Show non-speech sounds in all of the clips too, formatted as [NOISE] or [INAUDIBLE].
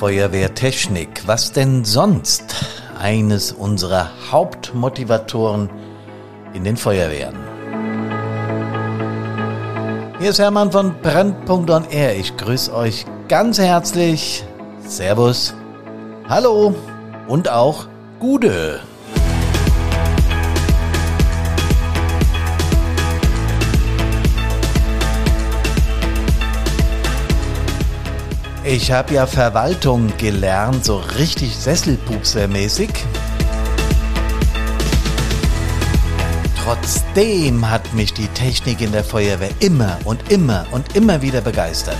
Feuerwehrtechnik. Was denn sonst? Eines unserer Hauptmotivatoren in den Feuerwehren. Hier ist Hermann von Brand.on-Air. Ich grüße euch ganz herzlich. Servus. Hallo und auch Gude. Ich habe ja Verwaltung gelernt, so richtig Sesselpupsermäßig. Trotzdem hat mich die Technik in der Feuerwehr immer und immer und immer wieder begeistert.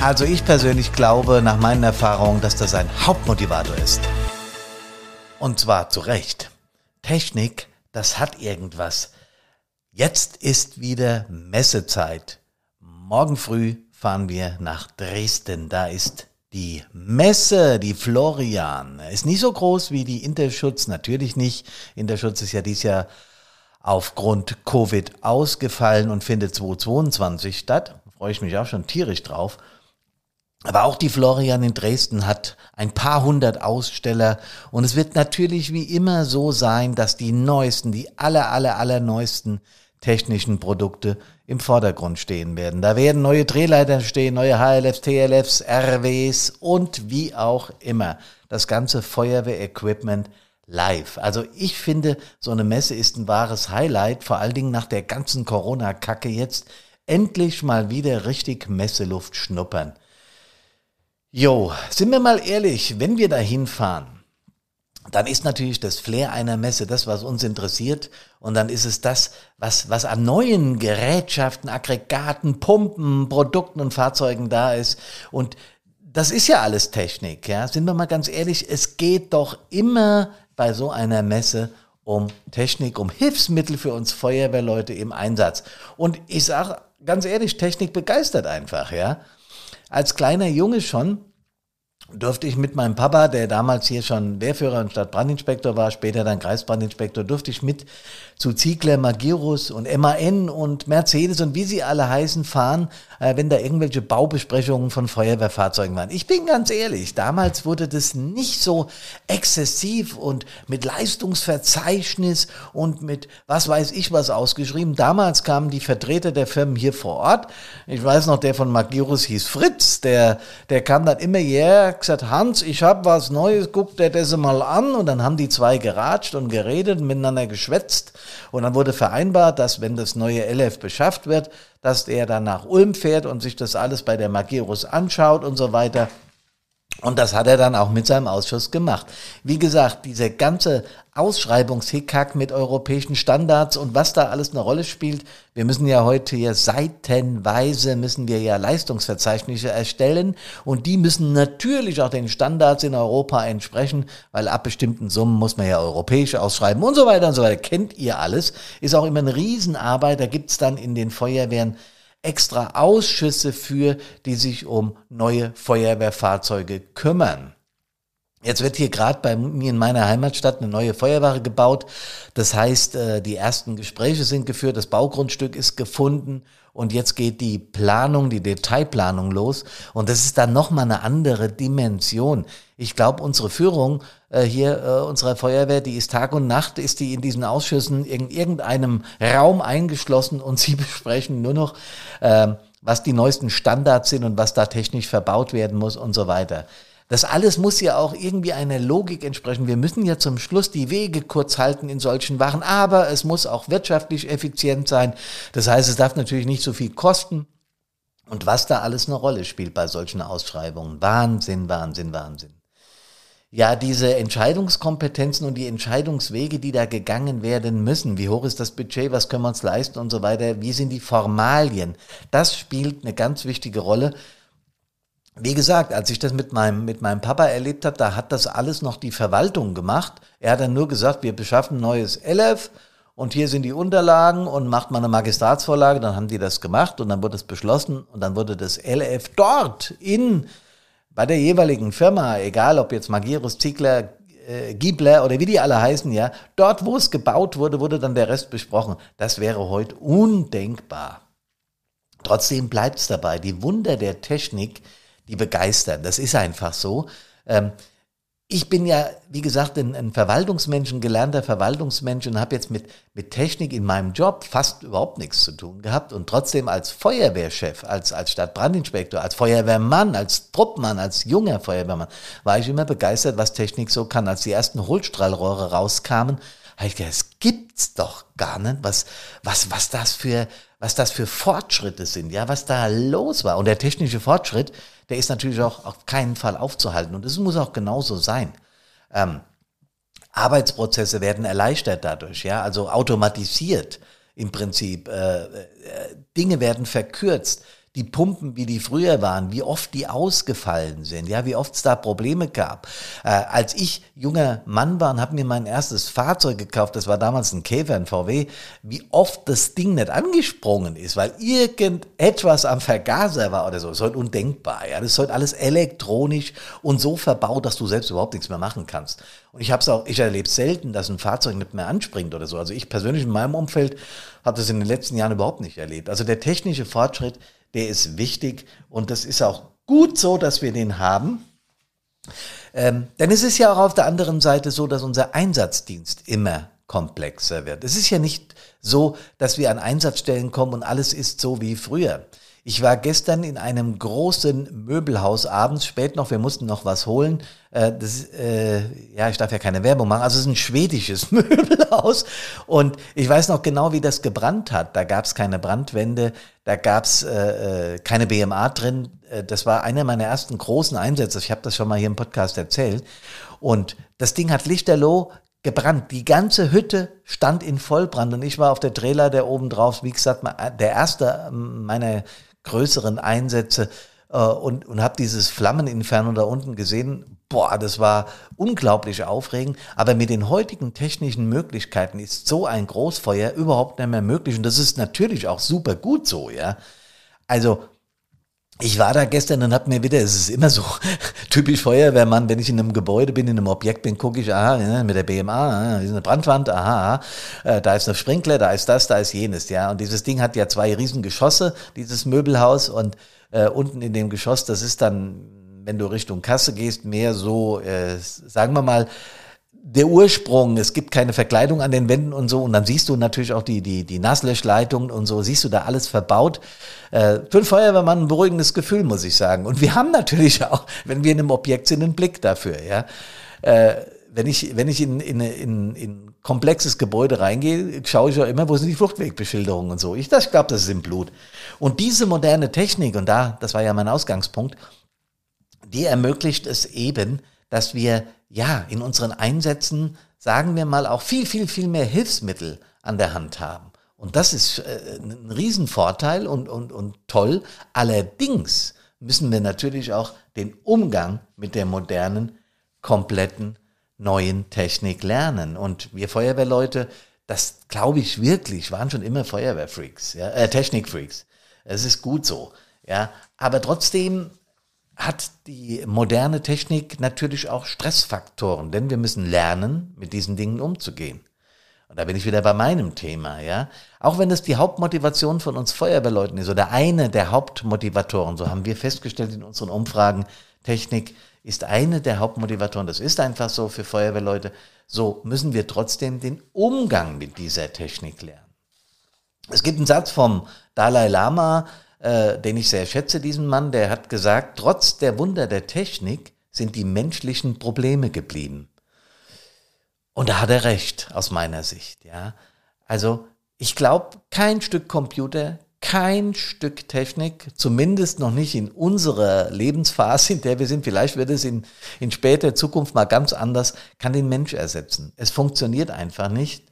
Also ich persönlich glaube nach meinen Erfahrungen, dass das ein Hauptmotivator ist. Und zwar zu Recht. Technik, das hat irgendwas. Jetzt ist wieder Messezeit. Morgen früh fahren wir nach Dresden. Da ist die Messe, die Florian. Ist nicht so groß wie die Interschutz, natürlich nicht. Interschutz ist ja dieses Jahr aufgrund Covid ausgefallen und findet 2022 statt. Da freue ich mich auch schon tierisch drauf. Aber auch die Florian in Dresden hat ein paar hundert Aussteller und es wird natürlich wie immer so sein, dass die neuesten, die aller, aller, aller neuesten technischen Produkte im Vordergrund stehen werden. Da werden neue Drehleiter stehen, neue HLFs, TLFs, RWs und wie auch immer. Das ganze Feuerwehrequipment live. Also ich finde, so eine Messe ist ein wahres Highlight, vor allen Dingen nach der ganzen Corona-Kacke jetzt. Endlich mal wieder richtig Messeluft schnuppern. Jo, sind wir mal ehrlich, wenn wir da hinfahren, dann ist natürlich das Flair einer Messe das, was uns interessiert. Und dann ist es das, was, was an neuen Gerätschaften, Aggregaten, Pumpen, Produkten und Fahrzeugen da ist. Und das ist ja alles Technik, ja. Sind wir mal ganz ehrlich, es geht doch immer bei so einer Messe um Technik, um Hilfsmittel für uns Feuerwehrleute im Einsatz. Und ich sage ganz ehrlich, Technik begeistert einfach, ja. Als kleiner Junge schon durfte ich mit meinem Papa, der damals hier schon Wehrführer und Stadtbrandinspektor war, später dann Kreisbrandinspektor, durfte ich mit zu Ziegler, Magirus und MAN und Mercedes und wie sie alle heißen fahren, äh, wenn da irgendwelche Baubesprechungen von Feuerwehrfahrzeugen waren. Ich bin ganz ehrlich, damals wurde das nicht so exzessiv und mit Leistungsverzeichnis und mit was weiß ich was ausgeschrieben. Damals kamen die Vertreter der Firmen hier vor Ort. Ich weiß noch, der von Magirus hieß Fritz, der, der kam dann immer her, gesagt, Hans, ich habe was Neues, guck dir das mal an. Und dann haben die zwei geratscht und geredet, miteinander geschwätzt. Und dann wurde vereinbart, dass wenn das neue LF beschafft wird, dass er dann nach Ulm fährt und sich das alles bei der Magirus anschaut und so weiter. Und das hat er dann auch mit seinem Ausschuss gemacht. Wie gesagt, diese ganze Ausschreibungshickhack mit europäischen Standards und was da alles eine Rolle spielt. Wir müssen ja heute ja seitenweise müssen wir ja Leistungsverzeichnisse erstellen und die müssen natürlich auch den Standards in Europa entsprechen, weil ab bestimmten Summen muss man ja europäisch ausschreiben und so weiter und so weiter. Kennt ihr alles. Ist auch immer eine Riesenarbeit. Da gibt's dann in den Feuerwehren extra Ausschüsse für, die sich um neue Feuerwehrfahrzeuge kümmern. Jetzt wird hier gerade bei mir in meiner Heimatstadt eine neue Feuerwache gebaut. Das heißt, äh, die ersten Gespräche sind geführt, das Baugrundstück ist gefunden und jetzt geht die Planung, die Detailplanung los. Und das ist dann nochmal eine andere Dimension. Ich glaube, unsere Führung äh, hier, äh, unserer Feuerwehr, die ist Tag und Nacht, ist die in diesen Ausschüssen in irgendeinem Raum eingeschlossen und [LAUGHS] sie besprechen nur noch, äh, was die neuesten Standards sind und was da technisch verbaut werden muss und so weiter. Das alles muss ja auch irgendwie einer Logik entsprechen. Wir müssen ja zum Schluss die Wege kurz halten in solchen Waren, aber es muss auch wirtschaftlich effizient sein. Das heißt, es darf natürlich nicht so viel kosten. Und was da alles eine Rolle spielt bei solchen Ausschreibungen. Wahnsinn, Wahnsinn, Wahnsinn. Ja, diese Entscheidungskompetenzen und die Entscheidungswege, die da gegangen werden müssen. Wie hoch ist das Budget? Was können wir uns leisten und so weiter? Wie sind die Formalien? Das spielt eine ganz wichtige Rolle wie gesagt, als ich das mit meinem, mit meinem Papa erlebt habe, da hat das alles noch die Verwaltung gemacht. Er hat dann nur gesagt, wir beschaffen neues LF und hier sind die Unterlagen und macht mal eine Magistratsvorlage. Dann haben die das gemacht und dann wurde es beschlossen und dann wurde das LF dort in, bei der jeweiligen Firma, egal ob jetzt Magirus, Ziegler, äh, Giebler oder wie die alle heißen, ja, dort, wo es gebaut wurde, wurde dann der Rest besprochen. Das wäre heute undenkbar. Trotzdem bleibt es dabei. Die Wunder der Technik, die begeistern. Das ist einfach so. Ähm, ich bin ja, wie gesagt, ein, ein Verwaltungsmensch, ein gelernter Verwaltungsmensch und habe jetzt mit, mit Technik in meinem Job fast überhaupt nichts zu tun gehabt. Und trotzdem als Feuerwehrchef, als, als Stadtbrandinspektor, als Feuerwehrmann, als Truppmann, als junger Feuerwehrmann, war ich immer begeistert, was Technik so kann. Als die ersten Hohlstrahlrohre rauskamen, habe ich gedacht, es gibt's doch gar nicht, was, was, was das für, was das für Fortschritte sind, ja, was da los war. Und der technische Fortschritt, der ist natürlich auch auf keinen Fall aufzuhalten. Und es muss auch genauso sein. Ähm, Arbeitsprozesse werden erleichtert dadurch, ja, also automatisiert im Prinzip. Äh, äh, Dinge werden verkürzt die Pumpen, wie die früher waren, wie oft die ausgefallen sind, ja, wie oft es da Probleme gab. Äh, als ich junger Mann war und habe mir mein erstes Fahrzeug gekauft, das war damals ein Käfer, ein VW, wie oft das Ding nicht angesprungen ist, weil irgendetwas am Vergaser war oder so. Ist heute undenkbar, ja. Das ist heute alles elektronisch und so verbaut, dass du selbst überhaupt nichts mehr machen kannst. Und ich habe es auch, ich erlebe selten, dass ein Fahrzeug nicht mehr anspringt oder so. Also ich persönlich in meinem Umfeld habe das in den letzten Jahren überhaupt nicht erlebt. Also der technische Fortschritt der ist wichtig und das ist auch gut so, dass wir den haben. Ähm, denn es ist ja auch auf der anderen Seite so, dass unser Einsatzdienst immer komplexer wird. Es ist ja nicht so, dass wir an Einsatzstellen kommen und alles ist so wie früher. Ich war gestern in einem großen Möbelhaus abends, spät noch, wir mussten noch was holen. Äh, das, äh, ja, ich darf ja keine Werbung machen. Also es ist ein schwedisches [LAUGHS] Möbelhaus. Und ich weiß noch genau, wie das gebrannt hat. Da gab es keine Brandwände, da gab es äh, äh keine BMA drin. Äh, das war einer meiner ersten großen Einsätze. Ich habe das schon mal hier im Podcast erzählt. Und das Ding hat lichterloh gebrannt. Die ganze Hütte stand in Vollbrand und ich war auf der Trailer oben drauf, wie gesagt, der erste meiner größeren Einsätze äh, und, und habe dieses Flammeninferno da unten gesehen. Boah, das war unglaublich aufregend. Aber mit den heutigen technischen Möglichkeiten ist so ein Großfeuer überhaupt nicht mehr möglich. Und das ist natürlich auch super gut so, ja. Also ich war da gestern und hab mir wieder, es ist immer so [LAUGHS] typisch Feuerwehrmann, wenn ich in einem Gebäude bin, in einem Objekt bin, gucke ich, aha, mit der BMA, ist eine Brandwand, aha, aha, äh, da ist eine Sprinkler, da ist das, da ist jenes, ja. Und dieses Ding hat ja zwei riesen Geschosse, dieses Möbelhaus und äh, unten in dem Geschoss, das ist dann, wenn du Richtung Kasse gehst, mehr so, äh, sagen wir mal, der Ursprung, es gibt keine Verkleidung an den Wänden und so, und dann siehst du natürlich auch die, die, die Nasslöschleitungen und so, siehst du da alles verbaut. Äh, für einen Feuerwehrmann ein beruhigendes Gefühl, muss ich sagen. Und wir haben natürlich [LAUGHS] auch, wenn wir in einem Objekt sind, einen Blick dafür, ja. Äh, wenn ich, wenn ich in, in, in, in komplexes Gebäude reingehe, schaue ich auch immer, wo sind die Fluchtwegbeschilderungen und so. Ich, ich glaube, das ist im Blut. Und diese moderne Technik, und da, das war ja mein Ausgangspunkt, die ermöglicht es eben, dass wir ja in unseren Einsätzen, sagen wir mal, auch viel, viel, viel mehr Hilfsmittel an der Hand haben. Und das ist äh, ein Riesenvorteil und, und, und toll. Allerdings müssen wir natürlich auch den Umgang mit der modernen, kompletten, neuen Technik lernen. Und wir Feuerwehrleute, das glaube ich wirklich, waren schon immer Feuerwehrfreaks, ja, äh, Technikfreaks. Es ist gut so. Ja, aber trotzdem hat die moderne Technik natürlich auch Stressfaktoren, denn wir müssen lernen, mit diesen Dingen umzugehen. Und da bin ich wieder bei meinem Thema, ja. Auch wenn es die Hauptmotivation von uns Feuerwehrleuten ist oder eine der Hauptmotivatoren, so haben wir festgestellt in unseren Umfragen, Technik ist eine der Hauptmotivatoren, das ist einfach so für Feuerwehrleute, so müssen wir trotzdem den Umgang mit dieser Technik lernen. Es gibt einen Satz vom Dalai Lama, äh, den ich sehr schätze, diesen Mann, der hat gesagt, trotz der Wunder der Technik sind die menschlichen Probleme geblieben. Und da hat er recht, aus meiner Sicht, ja. Also, ich glaube, kein Stück Computer, kein Stück Technik, zumindest noch nicht in unserer Lebensphase, in der wir sind, vielleicht wird es in, in später Zukunft mal ganz anders, kann den Mensch ersetzen. Es funktioniert einfach nicht,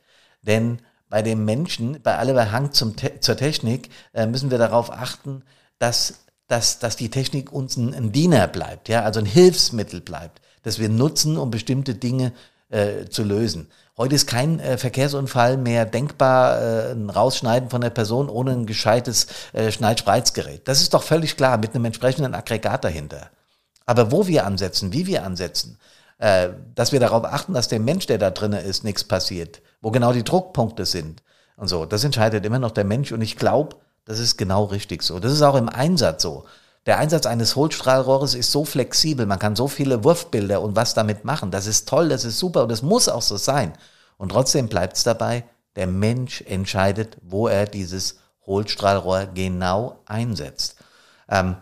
denn bei dem Menschen, bei aller Hang zum Te zur Technik, äh, müssen wir darauf achten, dass, dass, dass die Technik uns ein, ein, Diener bleibt, ja, also ein Hilfsmittel bleibt, das wir nutzen, um bestimmte Dinge äh, zu lösen. Heute ist kein äh, Verkehrsunfall mehr denkbar, äh, ein Rausschneiden von der Person ohne ein gescheites äh, Schneid-Spreizgerät. Das ist doch völlig klar, mit einem entsprechenden Aggregat dahinter. Aber wo wir ansetzen, wie wir ansetzen, äh, dass wir darauf achten, dass dem Mensch, der da drinnen ist, nichts passiert, wo genau die Druckpunkte sind und so. Das entscheidet immer noch der Mensch und ich glaube, Das ist genau richtig so. Das ist auch im Einsatz so. Der Einsatz eines Hohlstrahlrohres ist so flexibel, man kann so viele Wurfbilder und was damit machen. Das ist toll, das ist super und das muss auch so sein. Und trotzdem bleibt es dabei, der Mensch entscheidet, wo er dieses Hohlstrahlrohr genau einsetzt. Ähm,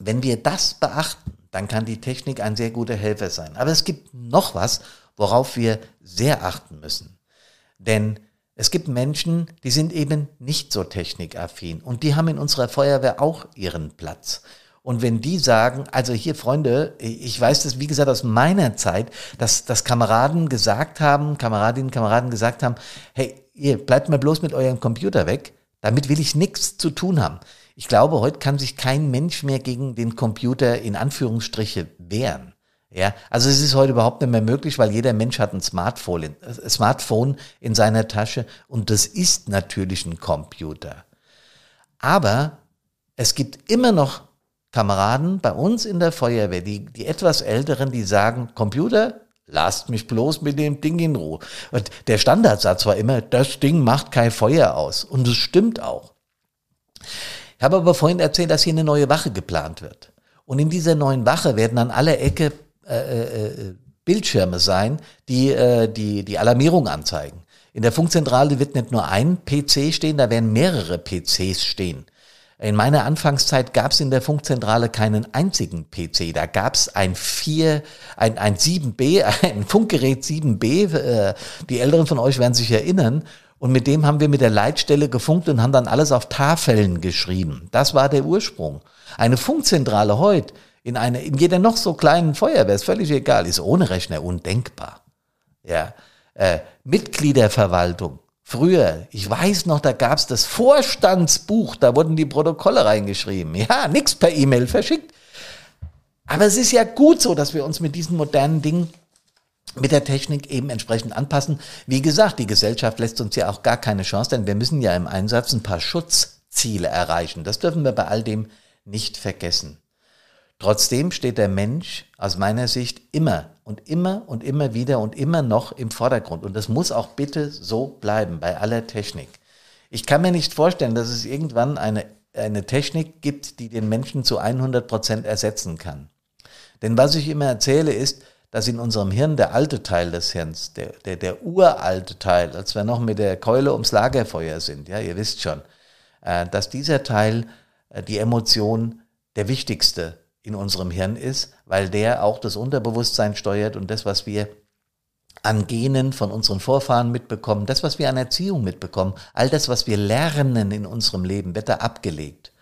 wenn wir das beachten, dann kann die Technik ein sehr guter Helfer sein. Aber es gibt noch was, worauf wir sehr achten müssen. Denn es gibt Menschen, die sind eben nicht so technikaffin und die haben in unserer Feuerwehr auch ihren Platz. Und wenn die sagen, also hier Freunde, ich weiß das, wie gesagt, aus meiner Zeit, dass, dass Kameraden gesagt haben, Kameradinnen, Kameraden gesagt haben, hey, ihr bleibt mal bloß mit eurem Computer weg, damit will ich nichts zu tun haben. Ich glaube, heute kann sich kein Mensch mehr gegen den Computer in Anführungsstriche wehren. Ja, also es ist heute überhaupt nicht mehr möglich, weil jeder Mensch hat ein Smartphone, ein äh, Smartphone in seiner Tasche und das ist natürlich ein Computer. Aber es gibt immer noch Kameraden bei uns in der Feuerwehr, die, die etwas Älteren, die sagen, Computer, lasst mich bloß mit dem Ding in Ruhe. Und der Standardsatz war immer, das Ding macht kein Feuer aus. Und das stimmt auch. Ich habe aber vorhin erzählt, dass hier eine neue Wache geplant wird. Und in dieser neuen Wache werden an aller Ecke äh, äh, äh, Bildschirme sein, die, äh, die die Alarmierung anzeigen. In der Funkzentrale wird nicht nur ein PC stehen, da werden mehrere PCs stehen. In meiner Anfangszeit gab es in der Funkzentrale keinen einzigen PC. Da gab es ein 4, ein, ein 7B, [LAUGHS] ein Funkgerät 7B. Äh, die Älteren von euch werden sich erinnern. Und mit dem haben wir mit der Leitstelle gefunkt und haben dann alles auf Tafeln geschrieben. Das war der Ursprung. Eine Funkzentrale heute in, eine, in jeder noch so kleinen Feuerwehr, ist völlig egal, ist ohne Rechner undenkbar. Ja, äh, Mitgliederverwaltung. Früher, ich weiß noch, da gab's das Vorstandsbuch, da wurden die Protokolle reingeschrieben. Ja, nix per E-Mail verschickt. Aber es ist ja gut so, dass wir uns mit diesen modernen Dingen mit der Technik eben entsprechend anpassen. Wie gesagt, die Gesellschaft lässt uns ja auch gar keine Chance, denn wir müssen ja im Einsatz ein paar Schutzziele erreichen. Das dürfen wir bei all dem nicht vergessen. Trotzdem steht der Mensch aus meiner Sicht immer und immer und immer wieder und immer noch im Vordergrund. Und das muss auch bitte so bleiben bei aller Technik. Ich kann mir nicht vorstellen, dass es irgendwann eine, eine Technik gibt, die den Menschen zu 100 Prozent ersetzen kann. Denn was ich immer erzähle ist, dass in unserem Hirn der alte Teil des Hirns, der, der, der uralte Teil, als wir noch mit der Keule ums Lagerfeuer sind, ja, ihr wisst schon, äh, dass dieser Teil, äh, die Emotion, der wichtigste in unserem Hirn ist, weil der auch das Unterbewusstsein steuert und das, was wir an Genen von unseren Vorfahren mitbekommen, das, was wir an Erziehung mitbekommen, all das, was wir lernen in unserem Leben, wird da abgelegt.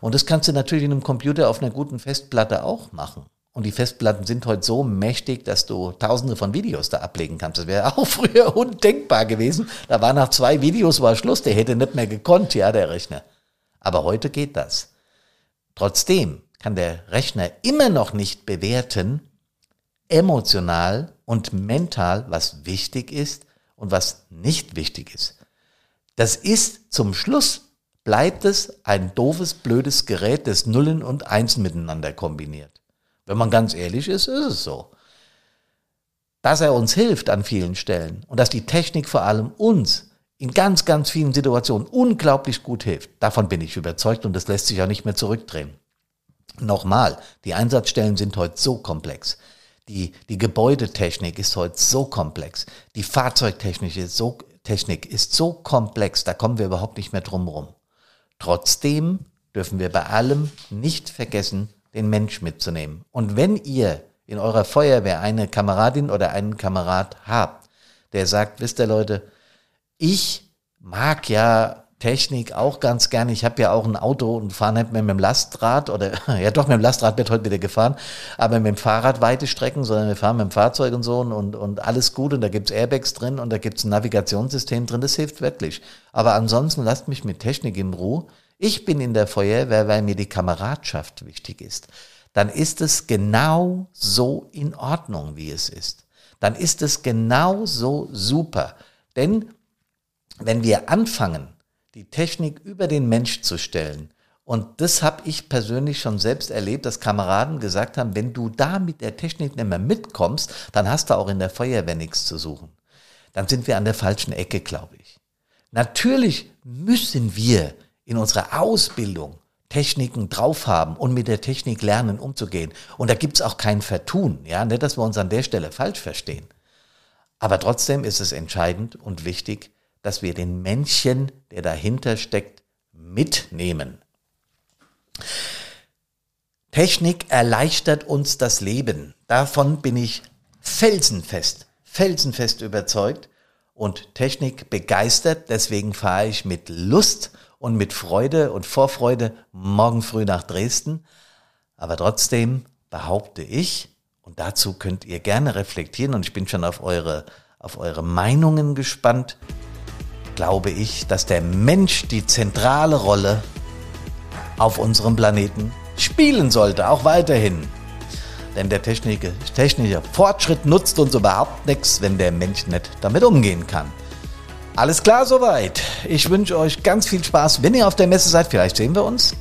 Und das kannst du natürlich in einem Computer auf einer guten Festplatte auch machen. Und die Festplatten sind heute so mächtig, dass du tausende von Videos da ablegen kannst. Das wäre [LAUGHS] auch früher undenkbar gewesen. Da war nach zwei Videos war Schluss, der hätte nicht mehr gekonnt, ja, der Rechner. Aber heute geht das. Trotzdem kann der Rechner immer noch nicht bewerten, emotional und mental, was wichtig ist und was nicht wichtig ist. Das ist zum Schluss, bleibt es ein doofes, blödes Gerät, das Nullen und Einsen miteinander kombiniert. Wenn man ganz ehrlich ist, ist es so. Dass er uns hilft an vielen Stellen und dass die Technik vor allem uns in ganz, ganz vielen Situationen unglaublich gut hilft, davon bin ich überzeugt und das lässt sich auch nicht mehr zurückdrehen. Nochmal, die Einsatzstellen sind heute so komplex. Die, die Gebäudetechnik ist heute so komplex. Die Fahrzeugtechnik ist so, Technik ist so komplex, da kommen wir überhaupt nicht mehr drum rum. Trotzdem dürfen wir bei allem nicht vergessen, den Mensch mitzunehmen. Und wenn ihr in eurer Feuerwehr eine Kameradin oder einen Kamerad habt, der sagt, wisst ihr Leute, ich mag ja Technik auch ganz gerne. Ich habe ja auch ein Auto und fahre nicht mehr mit dem Lastrad oder [LAUGHS] ja doch mit dem Lastrad wird heute wieder gefahren, aber mit dem Fahrrad weite Strecken, sondern wir fahren mit dem Fahrzeug und so und, und alles gut und da gibt's Airbags drin und da gibt's ein Navigationssystem drin, das hilft wirklich. Aber ansonsten lasst mich mit Technik in Ruhe. Ich bin in der Feuerwehr, weil mir die Kameradschaft wichtig ist. Dann ist es genau so in Ordnung, wie es ist. Dann ist es genau so super. Denn wenn wir anfangen, die Technik über den Mensch zu stellen. Und das habe ich persönlich schon selbst erlebt, dass Kameraden gesagt haben, wenn du da mit der Technik nicht mehr mitkommst, dann hast du auch in der Feuerwehr nichts zu suchen. Dann sind wir an der falschen Ecke, glaube ich. Natürlich müssen wir in unserer Ausbildung Techniken drauf haben und mit der Technik lernen umzugehen. Und da gibt's auch kein Vertun, ja, nicht, dass wir uns an der Stelle falsch verstehen. Aber trotzdem ist es entscheidend und wichtig, dass wir den Männchen, der dahinter steckt, mitnehmen. Technik erleichtert uns das Leben. Davon bin ich felsenfest, felsenfest überzeugt. Und Technik begeistert, deswegen fahre ich mit Lust und mit Freude und Vorfreude morgen früh nach Dresden. Aber trotzdem behaupte ich, und dazu könnt ihr gerne reflektieren, und ich bin schon auf eure, auf eure Meinungen gespannt, glaube ich, dass der Mensch die zentrale Rolle auf unserem Planeten spielen sollte, auch weiterhin. Denn der technische, technische Fortschritt nutzt uns überhaupt nichts, wenn der Mensch nicht damit umgehen kann. Alles klar soweit. Ich wünsche euch ganz viel Spaß, wenn ihr auf der Messe seid. Vielleicht sehen wir uns.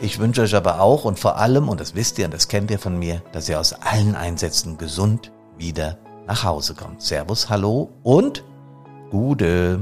Ich wünsche euch aber auch und vor allem, und das wisst ihr und das kennt ihr von mir, dass ihr aus allen Einsätzen gesund wieder nach Hause kommt. Servus, hallo und Gude.